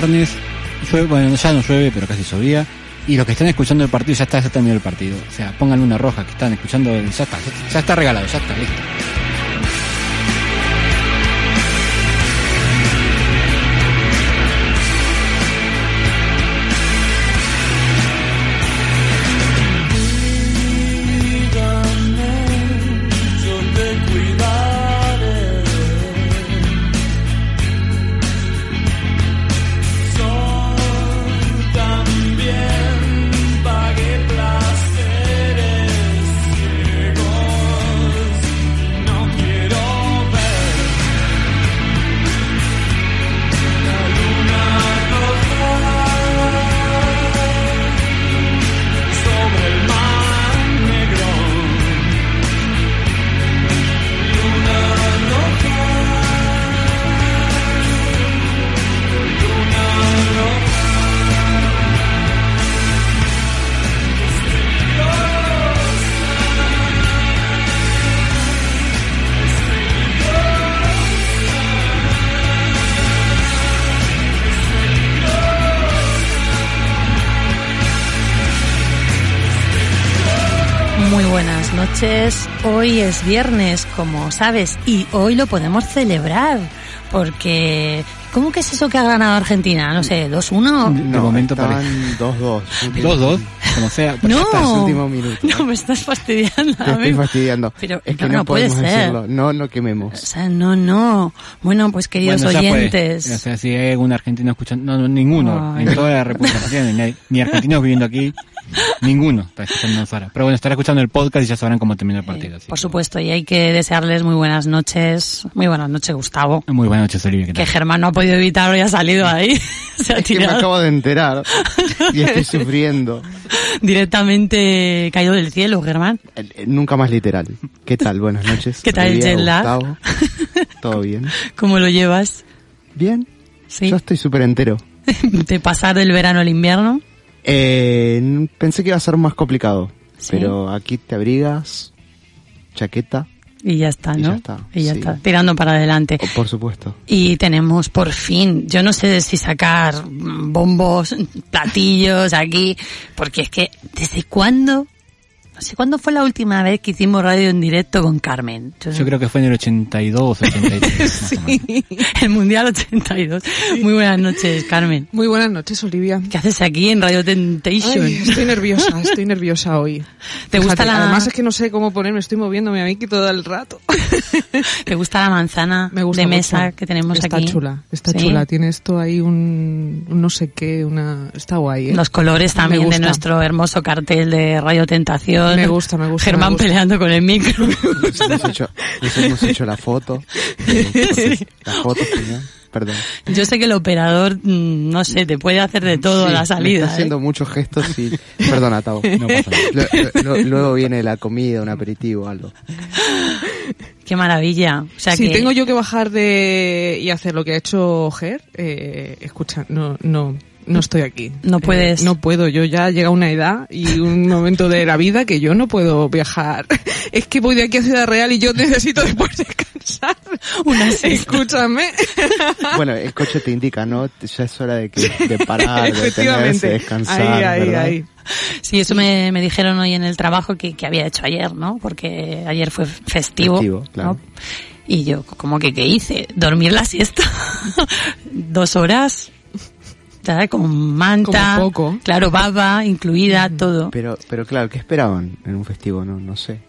Es viernes, bueno, ya no llueve, pero casi llovía. Y los que están escuchando el partido ya está, ya terminó el partido. O sea, pónganle una roja que están escuchando, ya está, ya está regalado, ya está, listo. Hoy es viernes, como sabes, y hoy lo podemos celebrar. Porque, ¿cómo que es eso que ha ganado Argentina? No sé, 2-1. De momento estaban parece. 2-2. 2-2, como sea. No, hasta el último minuto. no me estás fastidiando. Te estoy fastidiando. Pero es que no, no, no puede ser. decirlo. No, no O quememos. sea, no, no. Bueno, pues queridos Bueno, ya puede. oyentes. O sea, si hay algún argentino escuchando, no, no, ninguno, Ay. en toda la República Argentina, ni, hay- ni argentinos viviendo aquí, ninguno está escuchando ahora. Pero bueno, estará escuchando el podcast y ya sabrán cómo termina el partido. así Por que- supuesto, y hay que desearles muy buenas noches. Muy buenas noches, Gustavo. Muy buenas noches, Olivia. ¿qué Que? Germán no ha podido evitarlo y ha salido ahí. Se ha Es que me tirado acabo de enterar y estoy sufriendo. directamente caído del cielo, Germán. Eh, eh, Nunca más literal. ¿Qué tal? Buenas noches. ¿Qué tal Olivia? Gustavo. ¿Todo bien? ¿Cómo lo llevas? ¿Bien? Sí. Yo estoy súper entero. De pasar del verano al invierno. Eh, pensé que iba a ser más complicado. Sí. Pero aquí te abrigas, chaqueta, Y ya está, Y ¿no? ya está, Y ya sí. está, tirando para adelante. o- por supuesto. Y tenemos por fin, yo no sé si sacar bombos, platillos aquí, porque es que, ¿desde cuándo? No sé cuándo fue la última vez que hicimos radio en directo con Carmen. Yo creo que fue en el 82, 83. más o menos. El Mundial 82. Muy buenas noches, Carmen. Muy buenas noches, Olivia. ¿Qué haces aquí en Radio Temptation? Ay, estoy nerviosa, estoy nerviosa hoy. ¿Te gusta la- Además es que no sé cómo ponerme, estoy moviéndome a mí todo el rato. ¿Te gusta la manzana Me gusta de mucho. mesa que tenemos está aquí? chula, está Sí. chula. Tiene esto ahí un, un no sé qué, una... Está guay, ¿eh? Los colores también de nuestro hermoso cartel de Radio Tentación. Me gusta, me gusta, Germán me gusta. peleando con el micro. Nos hemos hecho, nos hemos hecho la foto. La foto, señor. Perdón. Yo sé que el operador, mm, no sé, te puede hacer de todo a Sí, la me salida. Está haciendo ¿eh? muchos gestos y... Perdona, Tavo. No pasa nada. Lu- lu- luego viene la comida, un aperitivo, algo. Qué maravilla. O sea si que tengo yo que bajar de y hacer lo que ha hecho Ger, eh, escucha, no, no, no estoy aquí. No Eh, puedes. no puedo. Yo ya llega una edad y un momento de la vida que yo no puedo viajar. Es que voy de aquí a Ciudad Real y yo necesito después descansar. Una siesta. Escúchame. Bueno, el coche te indica, ¿no? Ya es hora de, que, de parar, de descansar, ahí, ahí, ¿verdad? ahí. Sí, eso me, me dijeron hoy en el trabajo que, que había hecho ayer, ¿no? Porque ayer fue festivo. Festivo, claro. ¿no? Y yo, como que, ¿qué hice? Dormir la siesta. Dos horas. Ya, con manta. Como poco. Claro, baba incluida, todo. Pero, pero claro, ¿qué esperaban en un festivo? No, no sé.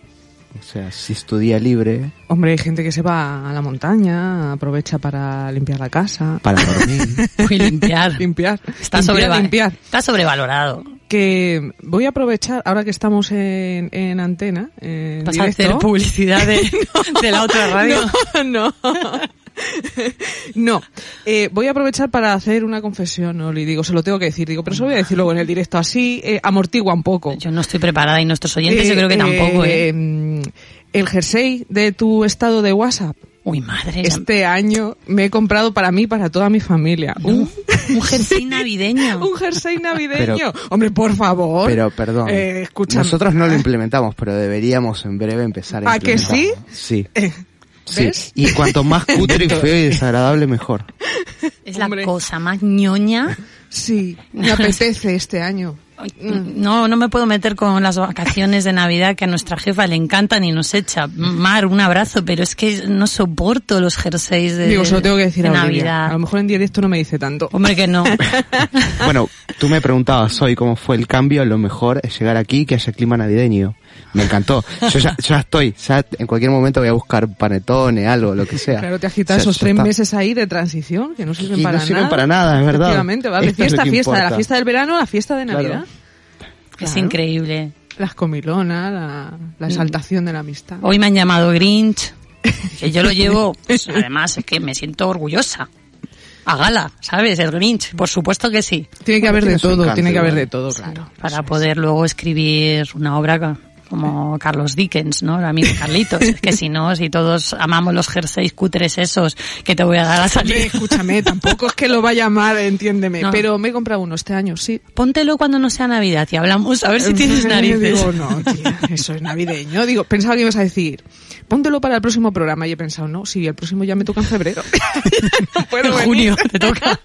O sea, si es tu día libre Hombre, hay gente que se va a la montaña, aprovecha para limpiar la casa. para dormir. Fui limpiar. Limpiar. Está, limpiar, limpiar. está sobrevalorado. Que voy a aprovechar, ahora que estamos en, en antena, en Vas a directo. hacer publicidad de, de la otra radio. No, no. No, eh, voy a aprovechar para hacer una confesión, ¿no? Y digo, se lo tengo que decir, digo, pero eso lo voy a decir luego en el directo, así eh, amortigua un poco. Yo no estoy preparada y nuestros oyentes yo Eh, creo que tampoco, ¿eh? eh, El jersey de tu estado de WhatsApp, Uy, madre. ya- este año me he comprado para mí, y para toda mi familia. Un, Un jersey navideño. un jersey navideño. Pero- Hombre, por favor. Pero, perdón. Eh, escúchame. Nosotros no lo implementamos, pero deberíamos en breve empezar a ¿A que. Sí. Eh, Sí, ¿Ves? y cuanto más cutre y feo y desagradable, mejor. Es la Hombre. cosa más ñoña. Sí, me apetece este año. Ay, No, no me puedo meter con las vacaciones de Navidad que a nuestra jefa le encantan y nos echa. Mar, un abrazo, pero es que no soporto los jerseys de, Digo, se lo tengo que decir de a Olivia. Navidad. A lo mejor en directo no me dice tanto. Hombre, que no. Bueno, tú me preguntabas hoy cómo fue el cambio, lo mejor es llegar aquí que haya clima navideño. Me encantó. Yo ya, ya estoy, ya en cualquier momento voy a buscar panetones, algo, lo que sea. Claro, te has quitado O sea, esos tres está. meses ahí de transición que no sirven Y no para sirven nada. para nada, es verdad. Efectivamente, va de Esto es fiesta a fiesta, de la fiesta del verano a la fiesta de Claro. Navidad. Es Claro. increíble. Las comilonas, la, la exaltación de la amistad. Hoy me han llamado Grinch, que yo lo llevo, pues, además es que me siento orgullosa. A gala, ¿sabes? El Grinch, por supuesto que sí. Tiene que haber de todo, tiene que haber de todo, claro. Para poder luego escribir una obra como Carlos Dickens, ¿no? El amigo Carlitos. Es que si no, si todos amamos los jerseys cutres esos que te voy a dar a salir. escúchame, tampoco es que lo vaya a amar, entiéndeme. No. Pero me he comprado uno este año, sí. Póntelo cuando no sea Navidad y hablamos a ver si tienes narices. Digo, no, tía, eso es navideño. Digo, pensaba que ibas a decir, póntelo para el próximo programa. Y he pensado, no, sí, el próximo ya me toca en febrero. no puedo en junio te toca.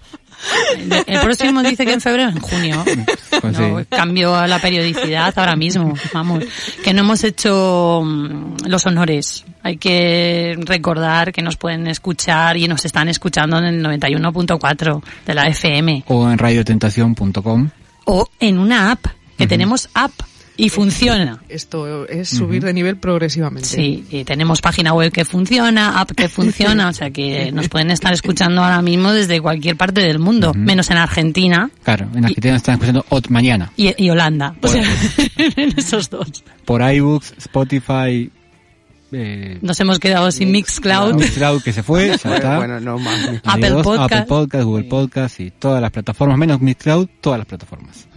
El próximo dice que en febrero, en junio. Pues No, sí. cambio a la periodicidad ahora mismo, vamos. Que no hemos hecho mm, los honores. Hay que recordar que nos pueden escuchar y nos están escuchando en el 91.4 de la FM. O en radiotentación.com. O en una app, que tenemos app y funciona. Esto es subir de nivel progresivamente. Sí, y tenemos página web que funciona, app que funciona, o sea que nos pueden estar escuchando ahora mismo desde cualquier parte del mundo, menos en Argentina Claro, en Argentina están escuchando ot mañana. y, y Holanda. O sea, en esos dos. Por iBooks, Spotify, eh, Nos hemos quedado sin Mixcloud. Mixcloud que se fue, ya está. Bueno, no más. Apple Adiós, Podcast. Apple Podcast, Google Podcast y todas las plataformas, menos Mixcloud, todas las plataformas.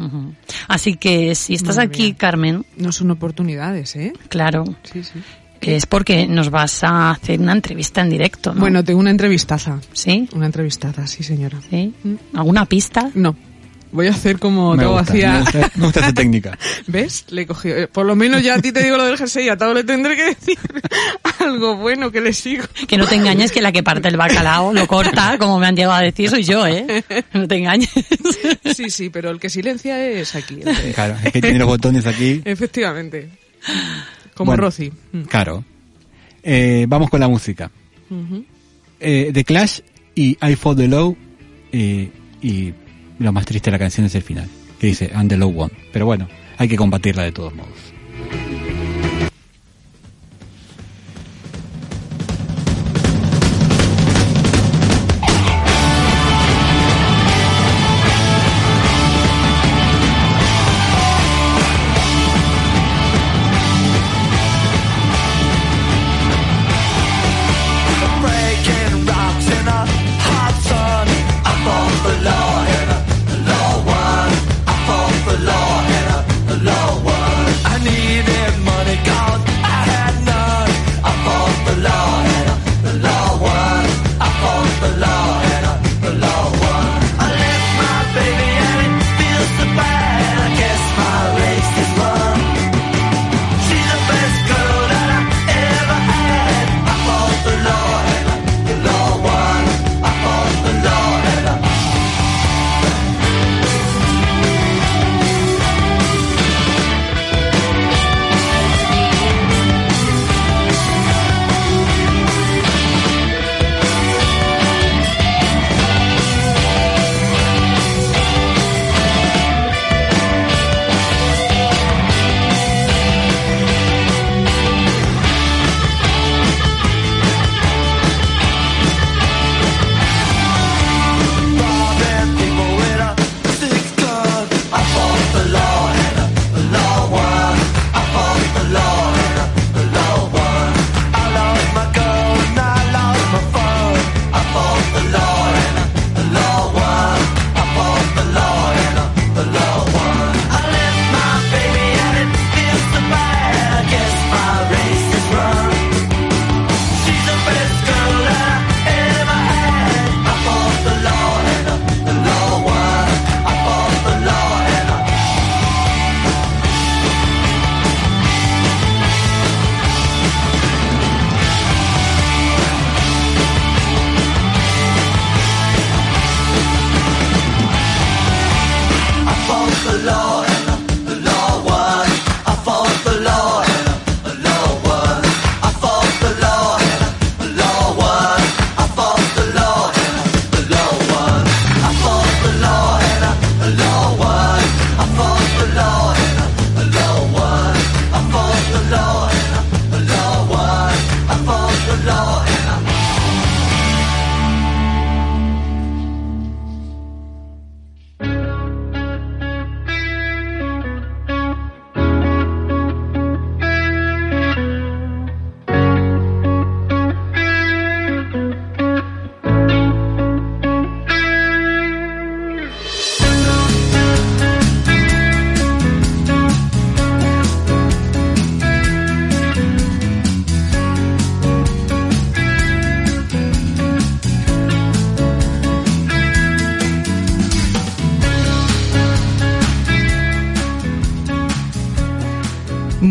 Así que si estás Madre aquí, mía. Carmen, No son oportunidades, ¿eh? claro, Sí, sí. es porque nos vas a hacer una entrevista en directo, ¿no? Bueno, tengo una entrevistaza. ¿Sí? Una entrevistaza, sí, señora. ¿Sí? ¿Alguna pista? No. Voy a hacer como Me todo gusta, hacía. me gusta, me gusta técnica. ¿Ves? Le he cogido. eh, Por lo menos ya a ti te digo lo del jersey, a Tao le tendré que decir algo bueno que le sigo. Que no te engañes que la que parte el bacalao lo corta, como me han llegado a decir, soy yo, ¿eh? No te engañes. Sí, sí, pero el que silencia es aquí. el que- Claro, es que tiene los botones aquí. Efectivamente. Como Bueno. Rosy. Mm. Claro. Eh, vamos con la música. Eh, The Clash y I Fall the Low eh, y lo más triste de la canción es el final, que dice And the Low One. Pero bueno, hay que combatirla de todos modos.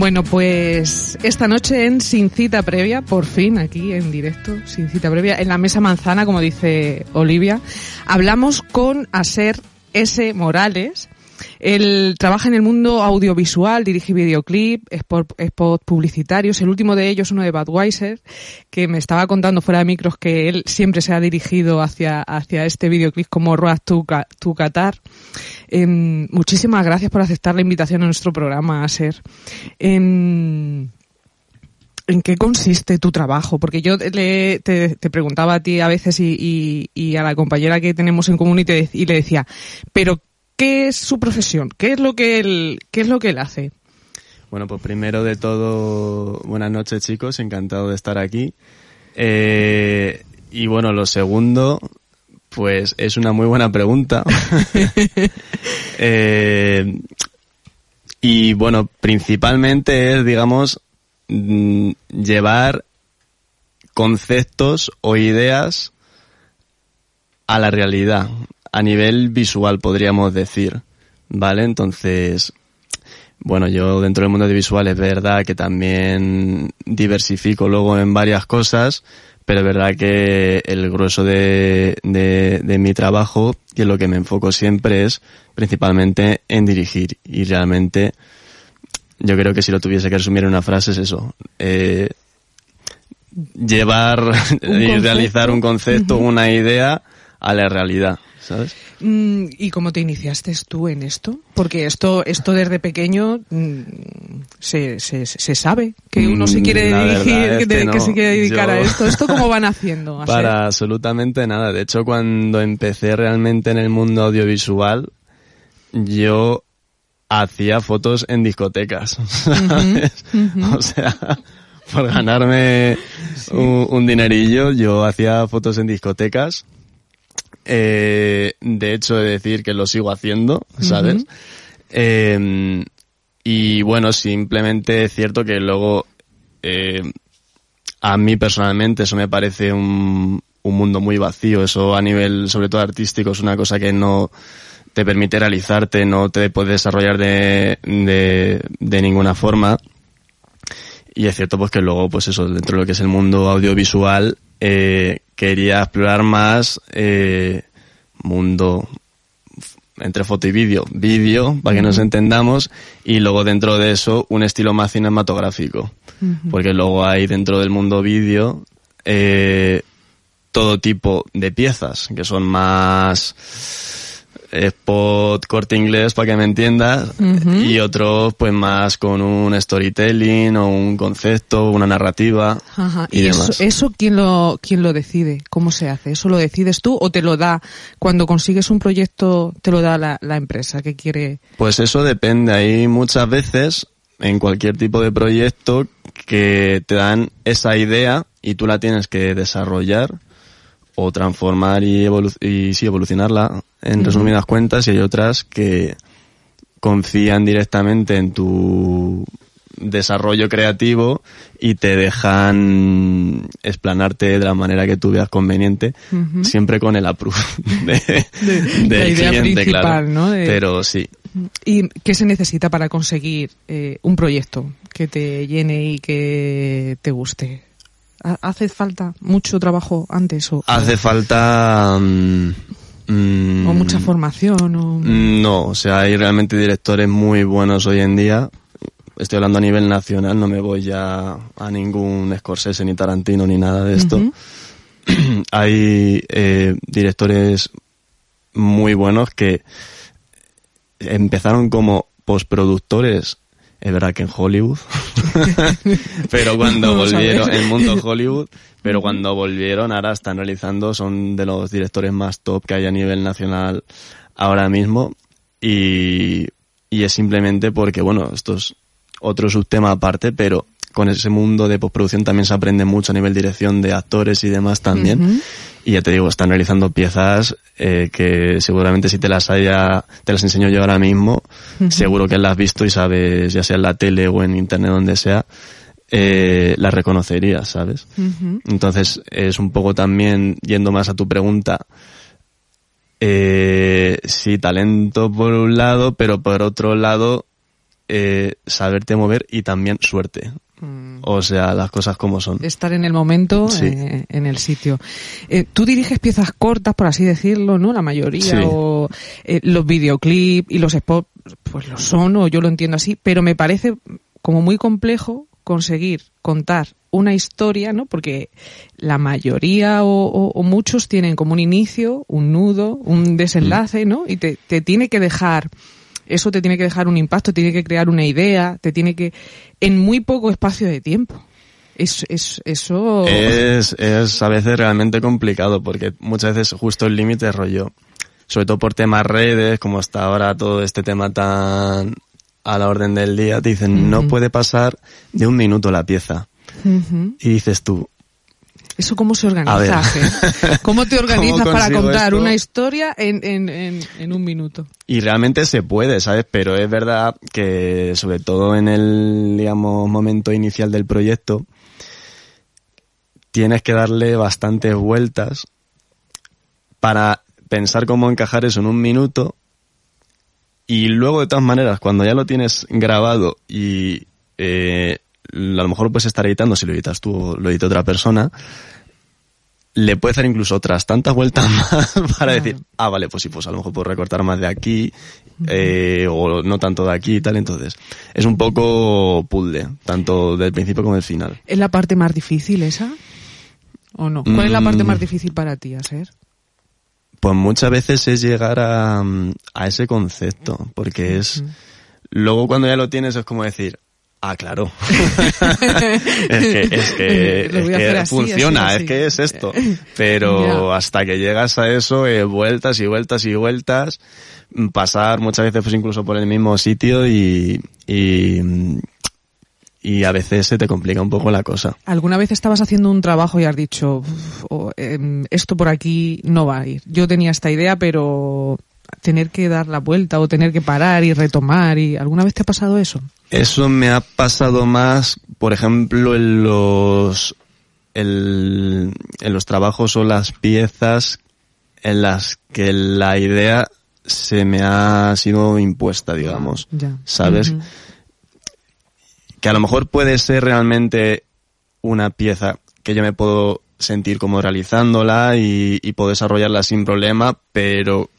Bueno, pues esta noche en Sin Cita Previa, por fin aquí en directo, Sin Cita Previa, en la Mesa Manzana, como dice Olivia, hablamos con Aser S. Morales. Él trabaja en el mundo audiovisual, dirige videoclip, spot, publicitarios. El último de ellos, uno de Budweiser, que me estaba contando fuera de micros que él siempre se ha dirigido hacia, hacia este videoclip como Road to, to Qatar. Em, muchísimas gracias por aceptar la invitación a nuestro programa, Aser. Em, ¿En qué consiste tu trabajo? Porque yo le- te, preguntaba a ti a veces y, a la compañera que tenemos en común y le decía, pero ¿qué es su profesión? ¿Qué es lo que él, qué es lo que él hace? Bueno, pues primero de todo, buenas noches chicos, encantado de estar aquí. Eh, y bueno, lo segundo, pues es una muy buena pregunta. Eh, y bueno, principalmente es, digamos, mm, llevar conceptos o ideas a la realidad, a nivel visual podríamos decir, ¿vale? Entonces, bueno, yo dentro del mundo de visual es verdad que también diversifico luego en varias cosas, pero es verdad que el grueso de, de, de mi trabajo y en lo que me enfoco siempre es principalmente en dirigir. Y realmente yo creo que si lo tuviese que resumir en una frase es eso. Eh, llevar y realizar un concepto, una idea a la realidad, ¿sabes? Mm, ¿Y cómo te iniciaste tú en esto? Porque esto, esto desde pequeño mm, se, se, se sabe que uno se Mm, quiere la dirigir, que, se quiere dedicar a esto. ¿Esto cómo van haciendo? Para absolutamente nada. De hecho, cuando empecé realmente en el mundo audiovisual, yo hacía fotos en discotecas, ¿sabes? O sea, por ganarme un, un dinerillo, yo hacía fotos en discotecas. Eh, de hecho, he de decir que lo sigo haciendo, ¿sabes? Eh, y bueno, simplemente es cierto que luego eh, a mí personalmente eso me parece un, un mundo muy vacío. Eso a nivel, sobre todo artístico, es una cosa que no te permite realizarte, no te puedes desarrollar de, de, de ninguna forma. Y es cierto pues que luego, pues eso, dentro de lo que es el mundo audiovisual, eh, quería explorar más eh, mundo entre foto y vídeo. Vídeo, para que nos entendamos, y luego dentro de eso un estilo más cinematográfico. Porque luego hay dentro del mundo vídeo eh, todo tipo de piezas, que son más spot corte inglés para que me entiendas y otros pues más con un storytelling o un concepto una narrativa Ajá. y, ¿Y, demás eso, eso quién lo, quién lo decide? ¿Cómo se hace? ¿Eso lo decides tú o te lo da cuando consigues un proyecto, te lo da la, la empresa que quiere? Pues eso depende. Hay muchas veces en cualquier tipo de proyecto que te dan esa idea y tú la tienes que desarrollar o transformar y, evolu y sí, evolucionarla en resumidas cuentas y hay otras que confían directamente en tu desarrollo creativo y te dejan explanarte de la manera que tú veas conveniente, siempre con el approve de, De- idea cliente, principal, claro. ¿no? De- Pero sí, ¿Y qué se necesita para conseguir eh, un proyecto que te llene y que te guste? ¿Ha- ¿Hace falta mucho trabajo antes o, hace falta... mm, mm, o mucha formación? O... Mm, No, o sea, hay realmente directores muy buenos hoy en día. Estoy hablando a nivel nacional, no me voy ya a ningún Scorsese ni Tarantino ni nada de esto. Hay eh, directores muy buenos que empezaron como postproductores, es verdad que en Hollywood, pero cuando volvieron, en el mundo Hollywood, pero cuando volvieron ahora están realizando, son de los directores más top que hay a nivel nacional ahora mismo. Y, y es simplemente porque, bueno, esto es otro subtema aparte, pero con ese mundo de postproducción también se aprende mucho a nivel dirección de actores y demás también. Y ya te digo, están realizando piezas eh, que seguramente si te las haya, te las enseño yo ahora mismo, seguro que las has visto y sabes, ya sea en la tele o en internet, donde sea, eh, las reconocerías, ¿sabes? Entonces, es un poco también, yendo más a tu pregunta, eh, sí, talento por un lado, pero por otro lado, eh, saberte mover y también suerte. Mm. O sea, las cosas como son. Estar en el momento, Sí. eh, en el sitio. Eh, tú diriges piezas cortas, por así decirlo, ¿no? La mayoría, Sí. o eh, los videoclips y los spots, pues lo son, o yo lo entiendo así, pero me parece como muy complejo conseguir contar una historia, ¿no? Porque la mayoría o, o- o muchos tienen como un inicio, un nudo, un desenlace, ¿no? Y te, te tiene que dejar, eso te tiene que dejar un impacto, te tiene que crear una idea, te tiene que, en muy poco espacio de tiempo. Es, es, eso... Es, es a veces realmente complicado porque muchas veces justo el límite es rollo. Sobre todo por temas redes, como está ahora todo este tema tan a la orden del día, te dicen no puede pasar de un minuto la pieza. Y dices tú, ¿Eso cómo se organiza? ¿Cómo te organizas ¿Cómo para contar esto? una historia en, en, en, en un minuto? Y realmente se puede, ¿sabes? Pero es verdad que sobre todo en el, digamos, momento inicial del proyecto, tienes que darle bastantes vueltas para pensar cómo encajar eso en un minuto y luego de todas maneras cuando ya lo tienes grabado y eh, a lo mejor lo puedes estar editando si lo editas tú o lo edita otra persona le puedes dar incluso otras tantas vueltas más para decir ah vale pues sí pues a lo mejor puedo recortar más de aquí eh, o no tanto de aquí y tal entonces es un poco puzzle tanto del principio como del final ¿Es la parte más difícil esa? ¿O no? ¿Cuál es la parte Mm. más difícil para ti, hacer? Pues muchas veces es llegar a, mm, a ese concepto, porque es... Luego cuando ya lo tienes es como decir, ah, claro. es que, es que, es así, funciona, así, así. es que es esto. Pero hasta que llegas a eso, eh, vueltas y vueltas y vueltas, mm, pasar muchas veces pues incluso por el mismo sitio y, y, y a veces se te complica un poco la cosa. ¿Alguna vez estabas haciendo un trabajo y has dicho, "Uf, o, em, esto por aquí no va a ir? Yo tenía esta idea, pero tener que dar la vuelta o tener que parar y retomar y ¿alguna vez te ha pasado eso? Eso me ha pasado más, por ejemplo, en los, el- en los trabajos o las piezas en las que la idea se me ha sido impuesta, digamos. Ya. ¿Sabes? Que a lo mejor puede ser realmente una pieza que yo me puedo sentir como realizándola y, y puedo desarrollarla sin problema, pero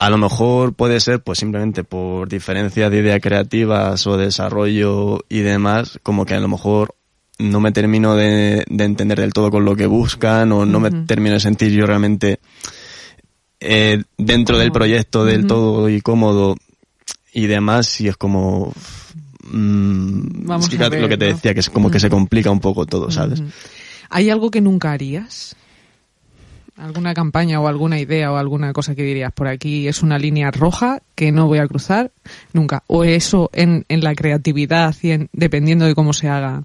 a lo mejor puede ser pues simplemente por diferencia de ideas creativas o desarrollo y demás, como que a lo mejor no me termino de, de entender del todo con lo que buscan o no me termino de sentir yo realmente eh, dentro del proyecto del todo y cómodo y demás y es como mm, Vamos es que a ver, lo que te ¿no? decía que es como que se complica un poco todo sabes. ¿Hay algo que nunca harías? ¿Alguna campaña o alguna idea o alguna cosa que dirías por aquí es una línea roja que no voy a cruzar nunca? ¿O eso en, en la creatividad y en, dependiendo de cómo se haga?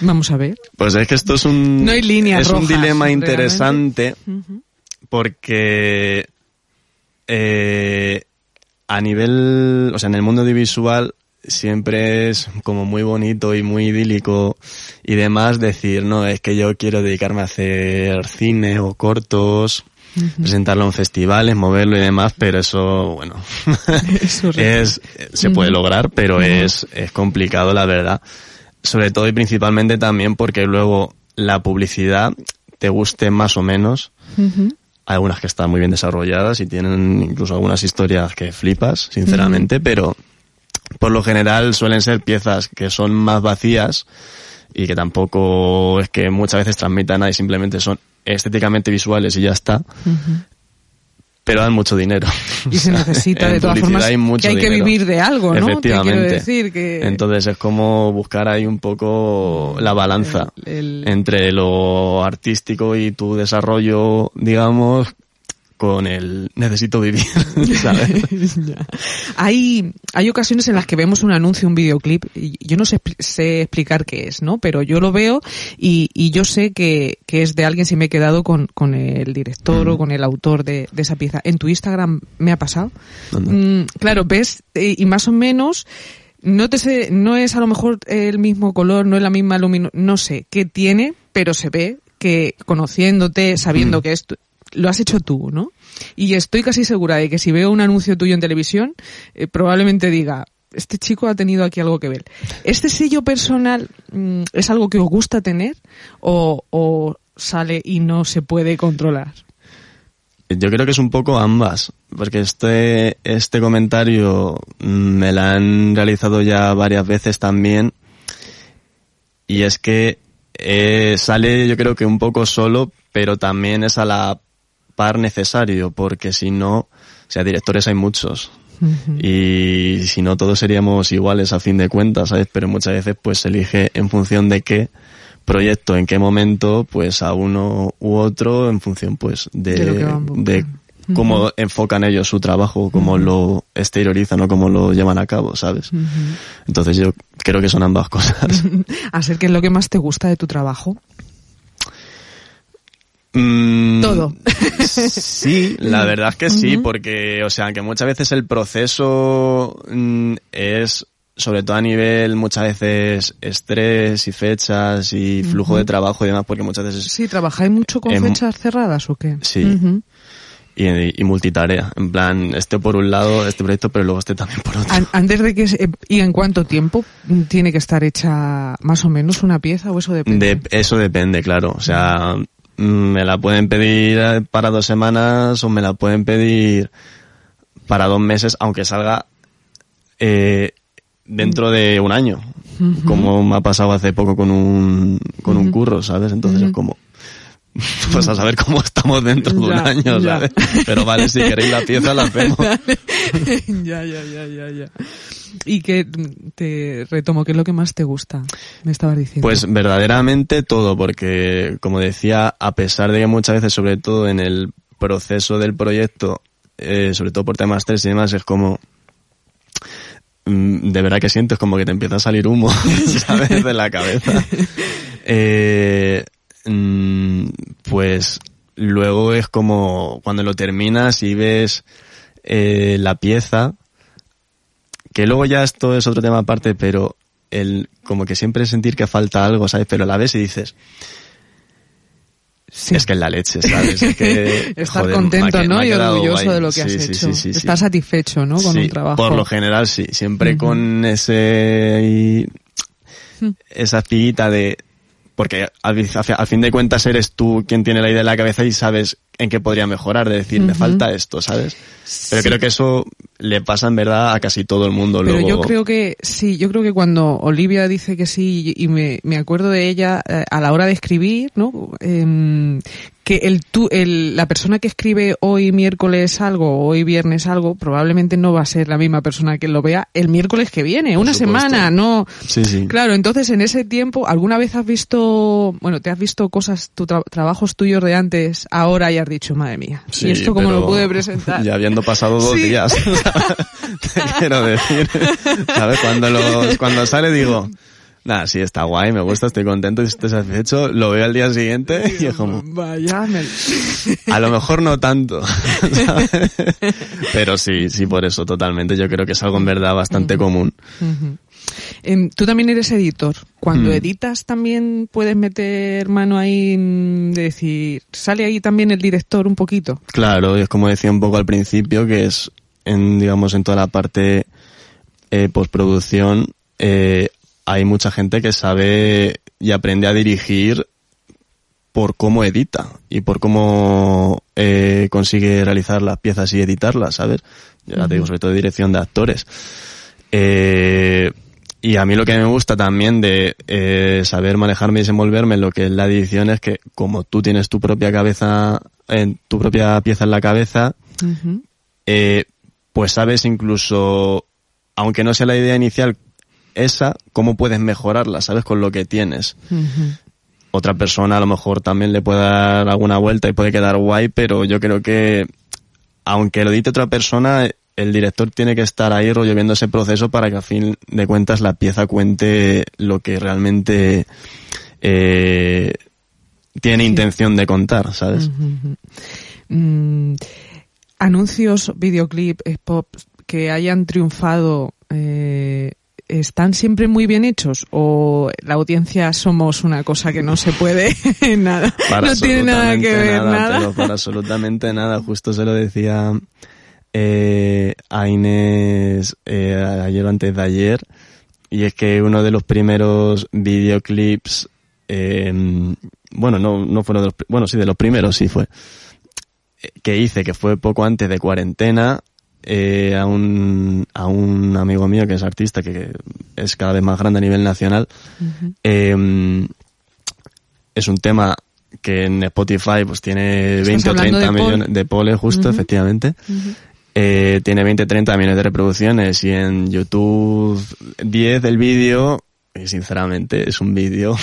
Vamos a ver. pues es que esto es un No hay líneas es un dilema interesante porque eh, a nivel, o sea, en el mundo audiovisual siempre es como muy bonito y muy idílico y demás decir, no, es que yo quiero dedicarme a hacer cine o cortos, presentarlo en festivales, moverlo y demás, pero eso, bueno, Eso es se puede lograr, pero es, es complicado, la verdad. Sobre todo y principalmente también porque luego la publicidad te guste más o menos. Hay algunas que están muy bien desarrolladas y tienen incluso algunas historias que flipas, sinceramente, pero por lo general suelen ser piezas que son más vacías y que tampoco es que muchas veces transmitan nada y simplemente son estéticamente visuales y ya está, pero dan mucho dinero. Y se necesita de todas formas hay mucho que hay que dinero. vivir de algo, ¿no? Efectivamente. decir que- Entonces es como buscar ahí un poco la balanza El- el- entre lo artístico y tu desarrollo, digamos, con el necesito vivir. Hay, hay ocasiones en las que vemos un anuncio, un videoclip, y yo no sé, expli- sé explicar qué es, ¿no? Pero yo lo veo y, y yo sé que, que es de alguien si me he quedado con, con el director o con el autor de, de esa pieza. En tu Instagram me ha pasado. Mm, claro, ves, eh, y más o menos, no te sé, no es a lo mejor el mismo color, no es la misma luminosidad, no sé qué tiene, pero se ve que conociéndote, sabiendo que esto, lo has hecho tú, ¿no? Y estoy casi segura de que si veo un anuncio tuyo en televisión, eh, probablemente diga, este chico ha tenido aquí algo que ver. ¿Este sello personal mm, es algo que os gusta tener o, sale y no se puede controlar? Yo creo que es un poco ambas, porque este, este comentario mm, me lo han realizado ya varias veces también, y es que eh, sale yo creo que un poco solo, pero también es a la par necesario, porque si no, o sea, directores hay muchos, y si no todos seríamos iguales a fin de cuentas, ¿sabes? Pero muchas veces pues se elige en función de qué proyecto, en qué momento, pues a uno u otro, en función pues de, De cómo enfocan ellos su trabajo, cómo lo exteriorizan o cómo lo llevan a cabo, ¿sabes? Entonces yo creo que son ambas cosas. Hacer qué es lo que más te gusta de tu trabajo. Mm, Todo. Sí, la verdad es que sí, porque, o sea, que muchas veces el proceso mm, es, sobre todo a nivel, muchas veces, estrés y fechas y flujo de trabajo y demás, porque muchas veces Sí, ¿trabajáis mucho con fechas cerradas o qué? sí. Y, y multitarea. En plan, este por un lado, este proyecto, pero luego este también por otro. An- Antes de que se- y en cuánto tiempo tiene que estar hecha más o menos una pieza o eso depende. De, eso depende, claro. O sea, mm, me la pueden pedir eh, para dos semanas o me la pueden pedir para dos meses, aunque salga eh, dentro de un año. Como me ha pasado hace poco con un, con un curro, ¿sabes? Entonces es como, pues a saber cómo estamos dentro de un año, ya. ¿sabes? Pero vale, si queréis la pieza, la hacemos. ya, ya, ya, ya, ya. Y que te retomo, ¿qué es lo que más te gusta? Me estabas diciendo. Pues verdaderamente todo, porque como decía, a pesar de que muchas veces, sobre todo en el proceso del proyecto, eh, sobre todo por temas estrés y demás, es como mm, de verdad que sientes como que te empieza a salir humo, ¿sabes? De la cabeza. Eh, mm, pues luego es como cuando lo terminas y ves eh, la pieza, que luego ya esto es otro tema aparte, pero el como que siempre sentir que falta algo, ¿sabes? Pero la ves y dices, Sí. es que es la leche, ¿sabes? Es que, Estar joder, contento, que- ¿no? Y orgulloso de lo que has Sí, hecho. Estás satisfecho, ¿no? Con un trabajo. Por lo general, sí. Siempre con ese y- esa espiguita de porque al fin de cuentas eres tú quien tiene la idea en la cabeza y sabes en qué podría mejorar, de decir, me falta esto, ¿sabes? Pero creo que eso le pasa en verdad a casi todo el mundo. Pero luego. yo creo que sí, yo creo que cuando Olivia dice que sí y me, me acuerdo de ella eh, a la hora de escribir, ¿no? Em, que el, tú, el, la persona que escribe hoy miércoles algo hoy viernes algo probablemente no va a ser la misma persona que lo vea el miércoles que viene, una supuesto. semana, no. Sí, sí. Claro, entonces en ese tiempo, ¿alguna vez has visto, bueno, te has visto cosas, tu tra- trabajos tuyos de antes, ahora y has dicho, madre mía, Sí, ¿y esto cómo lo pude presentar? Ya habiendo pasado dos Sí. días. Te quiero decir. ¿Sabes? Cuando, los, cuando sale digo, nada, sí, está guay, me gusta, estoy contento, estoy satisfecho. Lo veo al día siguiente y es como, Vaya, me- a lo mejor no tanto. ¿sabes? Pero sí, sí, por eso totalmente. Yo creo que es algo en verdad bastante común. Ujú. Em, Tú también eres editor. Cuando Mm. editas también puedes meter mano ahí mm, de decir, sale ahí también el director un poquito. Claro, y es como decía un poco al principio, que es en, digamos, en toda la parte eh, postproducción, eh, hay mucha gente que sabe y aprende a dirigir por cómo edita y por cómo eh, consigue realizar las piezas y editarlas, ¿sabes? Ya te digo, sobre todo dirección de actores. Eh, y a mí lo que me gusta también de eh, saber manejarme y desenvolverme en lo que es la edición es que como tú tienes tu propia cabeza, en tu propia pieza en la cabeza, eh, pues sabes incluso, aunque no sea la idea inicial esa, cómo puedes mejorarla, sabes, con lo que tienes. Otra persona a lo mejor también le puede dar alguna vuelta y puede quedar guay, pero yo creo que aunque lo edite otra persona, el director tiene que estar ahí rollo viendo ese proceso para que a fin de cuentas la pieza cuente lo que realmente eh, tiene intención de contar, ¿sabes? Mm, anuncios, videoclip, pop que hayan triunfado, eh, ¿están siempre muy bien hechos? ¿O la audiencia somos una cosa que no se puede nada? Para no tiene nada que ver, nada. Pero para absolutamente nada. Justo se lo decía eh, a Inés eh, ayer o antes de ayer y es que uno de los primeros videoclips eh, bueno no no fueron de los bueno sí de los primeros sí fue eh, que hice que fue poco antes de cuarentena eh, a un a un amigo mío que es artista que es cada vez más grande a nivel nacional eh, es un tema que en Spotify pues tiene ¿Estás 20 o hablando 30 de Paul? millones de pole justo, Ujú. efectivamente. Eh, tiene 20 30 millones de reproducciones y en YouTube 10 del vídeo y sinceramente es un vídeo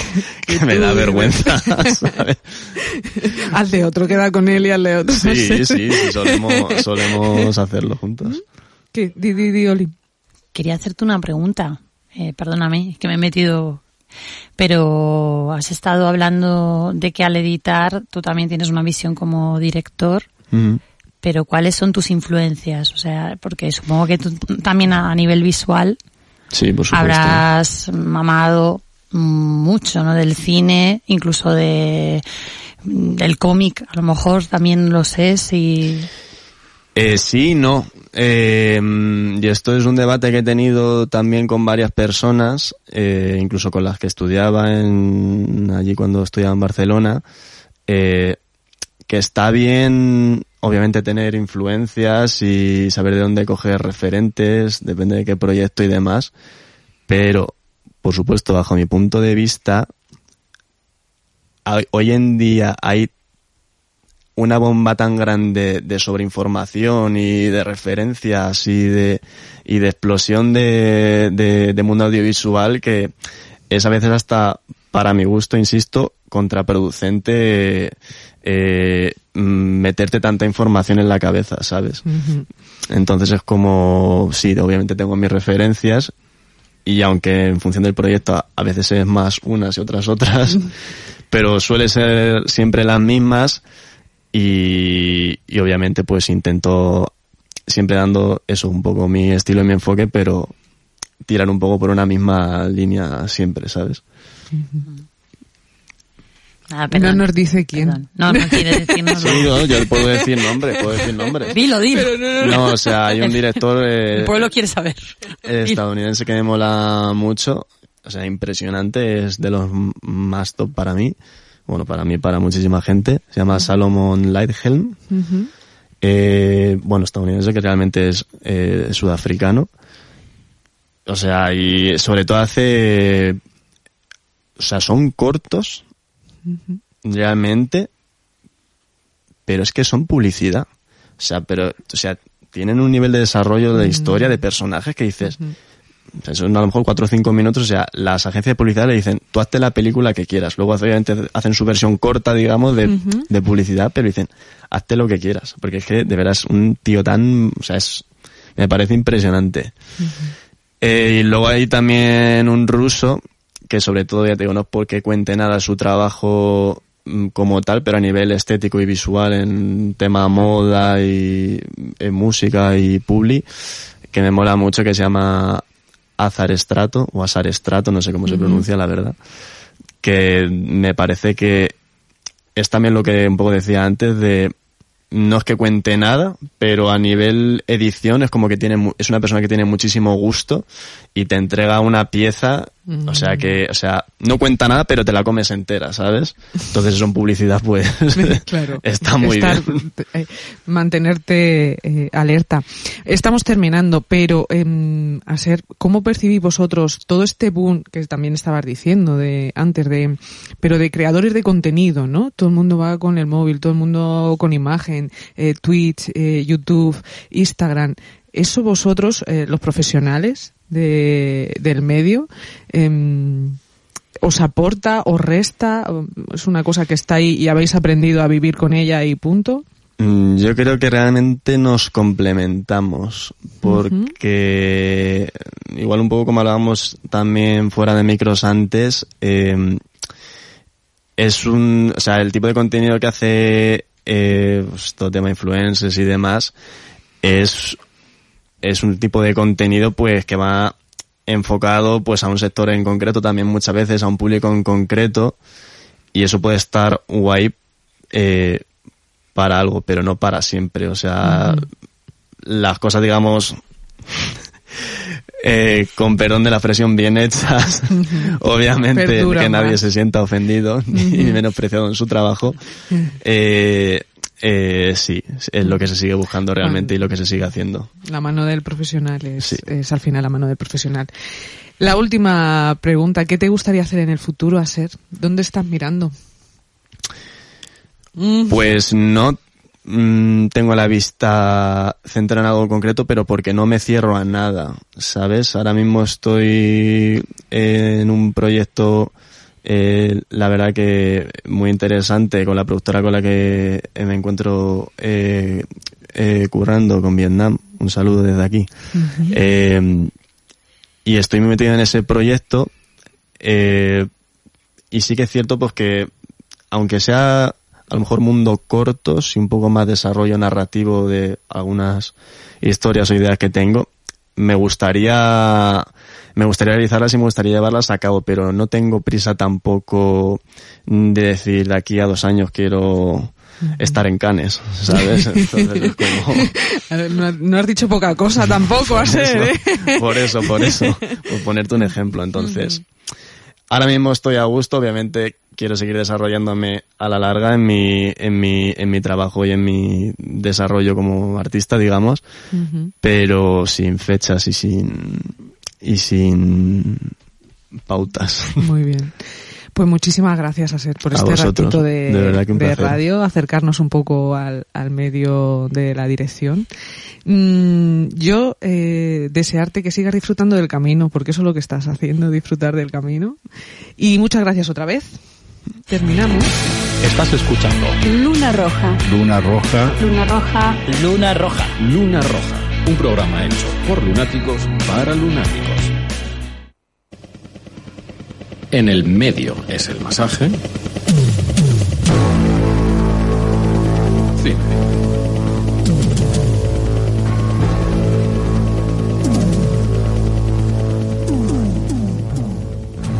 que me da vergüenza, ¿sabes? Haz de otro, queda con él y haz de otro. Sí, sí, sí, solemos, solemos hacerlo juntos. ¿Qué? Di, di, di, Oli. Quería hacerte una pregunta. Eh, perdóname, es que me he metido. Pero has estado hablando de que al editar tú también tienes una visión como director. Pero ¿cuáles son tus influencias? O sea, porque supongo que tú también a, nivel visual Sí, por habrás mamado mucho, ¿no? Del cine, incluso de del cómic, a lo mejor también lo sé, si Eh, sí, no. Eh, y esto es un debate que he tenido también con varias personas, eh, incluso con las que estudiaba en, allí cuando estudiaba en Barcelona, eh, que está bien, obviamente, tener influencias y saber de dónde coger referentes, depende de qué proyecto y demás, pero, por supuesto, bajo mi punto de vista, hoy en día hay una bomba tan grande de sobreinformación y de referencias y de, y de explosión de, de, de mundo audiovisual que es a veces hasta, para mi gusto, insisto, contraproducente eh, meterte tanta información en la cabeza, ¿sabes? Entonces es como, sí, obviamente tengo mis referencias y aunque en función del proyecto a, a veces es más unas y otras otras, pero suele ser siempre las mismas y, y obviamente pues intento siempre dando eso un poco mi estilo y mi enfoque, pero tirar un poco por una misma línea siempre, ¿sabes? Ah, No perdón, nos dice quién. perdón. No, no quiere decirnos. Sí, no, yo puedo decir nombres, puedo decir nombres. Dilo, dilo. No, o sea, hay un director eh, El pueblo quiere saber. estadounidense que me mola mucho, o sea, impresionante, es de los más top para mí, bueno, para mí, y para muchísima gente, se llama Salomon Lighthelm, eh, bueno, estadounidense que realmente es eh, sudafricano, o sea, y sobre todo hace, o sea, son cortos, realmente, pero es que son publicidad. O sea, pero, o sea, tienen un nivel de desarrollo de historia, de personajes que dices, o sea, son a lo mejor cuatro o cinco minutos, o sea, las agencias de publicidad le dicen, tú hazte la película que quieras. Luego obviamente hacen su versión corta, digamos, de, de publicidad, pero dicen, hazte lo que quieras. Porque es que de veras un tío tan, o sea, es, me parece impresionante. Eh, y luego hay también un ruso que sobre todo, ya te digo, no es porque cuente nada su trabajo mm, como tal, pero a nivel estético y visual en tema moda y en música y publi, que me mola mucho, que se llama Azar Estrato, o Azar Estrato, no sé cómo se pronuncia, la verdad, que me parece que es también lo que un poco decía antes de no es que cuente nada, pero a nivel edición es como que tiene es una persona que tiene muchísimo gusto y te entrega una pieza, o sea que, o sea, no cuenta nada, pero te la comes entera, ¿sabes? Entonces eso en publicidad pues Claro. está muy Estar- bien. eh, mantenerte eh, alerta. Estamos terminando, pero em, a ser, ¿cómo percibís vosotros todo este boom que también estabas diciendo de antes de, pero de creadores de contenido, ¿no? Todo el mundo va con el móvil, todo el mundo con imagen, eh, Twitch, eh, YouTube, Instagram. Eso vosotros, eh, los profesionales de, del medio, em, os aporta, os resta, es una cosa que está ahí y habéis aprendido a vivir con ella y punto. Mm, Yo creo que realmente nos complementamos porque igual un poco como hablábamos también fuera de micros antes, eh, es un, o sea, el tipo de contenido que hace eh, pues, todo tema influencers y demás es es un tipo de contenido pues que va enfocado pues a un sector en concreto también muchas veces a un público en concreto y eso puede estar guay eh, para algo pero no para siempre. O sea las cosas, digamos, eh, con perdón de la expresión bien hechas, obviamente Perdura que nadie se sienta ofendido ni menospreciado en su trabajo. Eh, eh, sí, es lo que se sigue buscando realmente y lo que se sigue haciendo. La mano del profesional es, Sí. es al final la mano del profesional. La última pregunta, ¿qué te gustaría hacer en el futuro, a ser? ¿Dónde estás mirando? Pues no mm, tengo la vista centrada en algo concreto, pero porque no me cierro a nada, ¿sabes? Ahora mismo estoy en un proyecto, eh, la verdad que muy interesante con la productora con la que me encuentro eh, eh, currando con Vietnam. Un saludo desde aquí. Eh, y estoy muy metido en ese proyecto. eh, y sí que es cierto pues que aunque sea a lo mejor mundo cortos y un poco más desarrollo narrativo de algunas historias o ideas que tengo, me gustaría me gustaría realizarlas y me gustaría llevarlas a cabo, pero no tengo prisa tampoco de decir de aquí a dos años quiero estar en Canes, ¿sabes? Entonces es como No, no has dicho poca cosa tampoco, a ser, ¿eh? por eso, por eso, por ponerte un ejemplo. Entonces, ahora mismo estoy a gusto, obviamente quiero seguir desarrollándome a la larga en mi, en mi, en mi trabajo y en mi desarrollo como artista, digamos, pero sin fechas y sin, sin pautas. Muy bien. Pues muchísimas gracias, Aser, por A este vosotros. ratito de, De radio, acercarnos un poco al, al medio de la dirección. Mm, yo eh, desearte que sigas disfrutando del camino, porque eso es lo que estás haciendo, disfrutar del camino. Y muchas gracias otra vez. Terminamos. Estás escuchando Luna Roja. Luna Roja, Luna Roja. Luna Roja. Luna Roja, un programa hecho por lunáticos para lunáticos. En el medio es el masaje. Cine.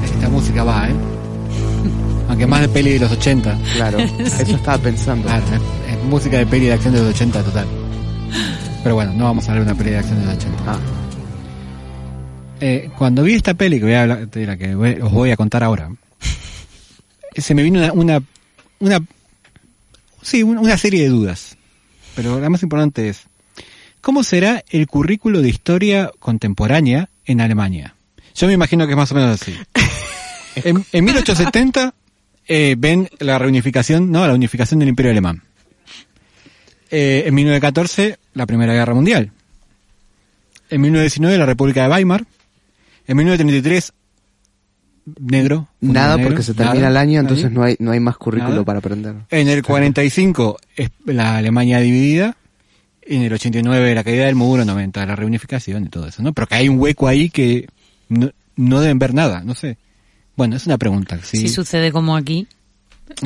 Esta música va, ¿eh? Aunque más de peli de los 80. Claro, eso estaba pensando. Claro, es, es música de peli de acción de los 80 total. Pero bueno, no vamos a de una peli de acción de los 80. Ah, Eh, cuando vi esta peli que voy a hablar, de la que voy- os voy a contar ahora, se me vino una, una, una sí, una, una serie de dudas. Pero la más importante es, ¿cómo será el currículo de historia contemporánea en Alemania? Yo me imagino que es más o menos así. En, en 1870 eh, ven la reunificación, no, la unificación del Imperio Alemán. Eh, en 1914 la Primera Guerra Mundial. En 1919 la República de Weimar. En 1933 negro. nada negro, porque se termina nada, el año, entonces nadie. no hay, no hay más currículo Nada. para aprender. En el 45 es la Alemania dividida. En el 89 la caída del muro, 90 la reunificación y todo eso, ¿no? Pero que hay un hueco ahí que no, no deben ver nada, no sé. Bueno, es una pregunta. Sí, Si sucede como aquí,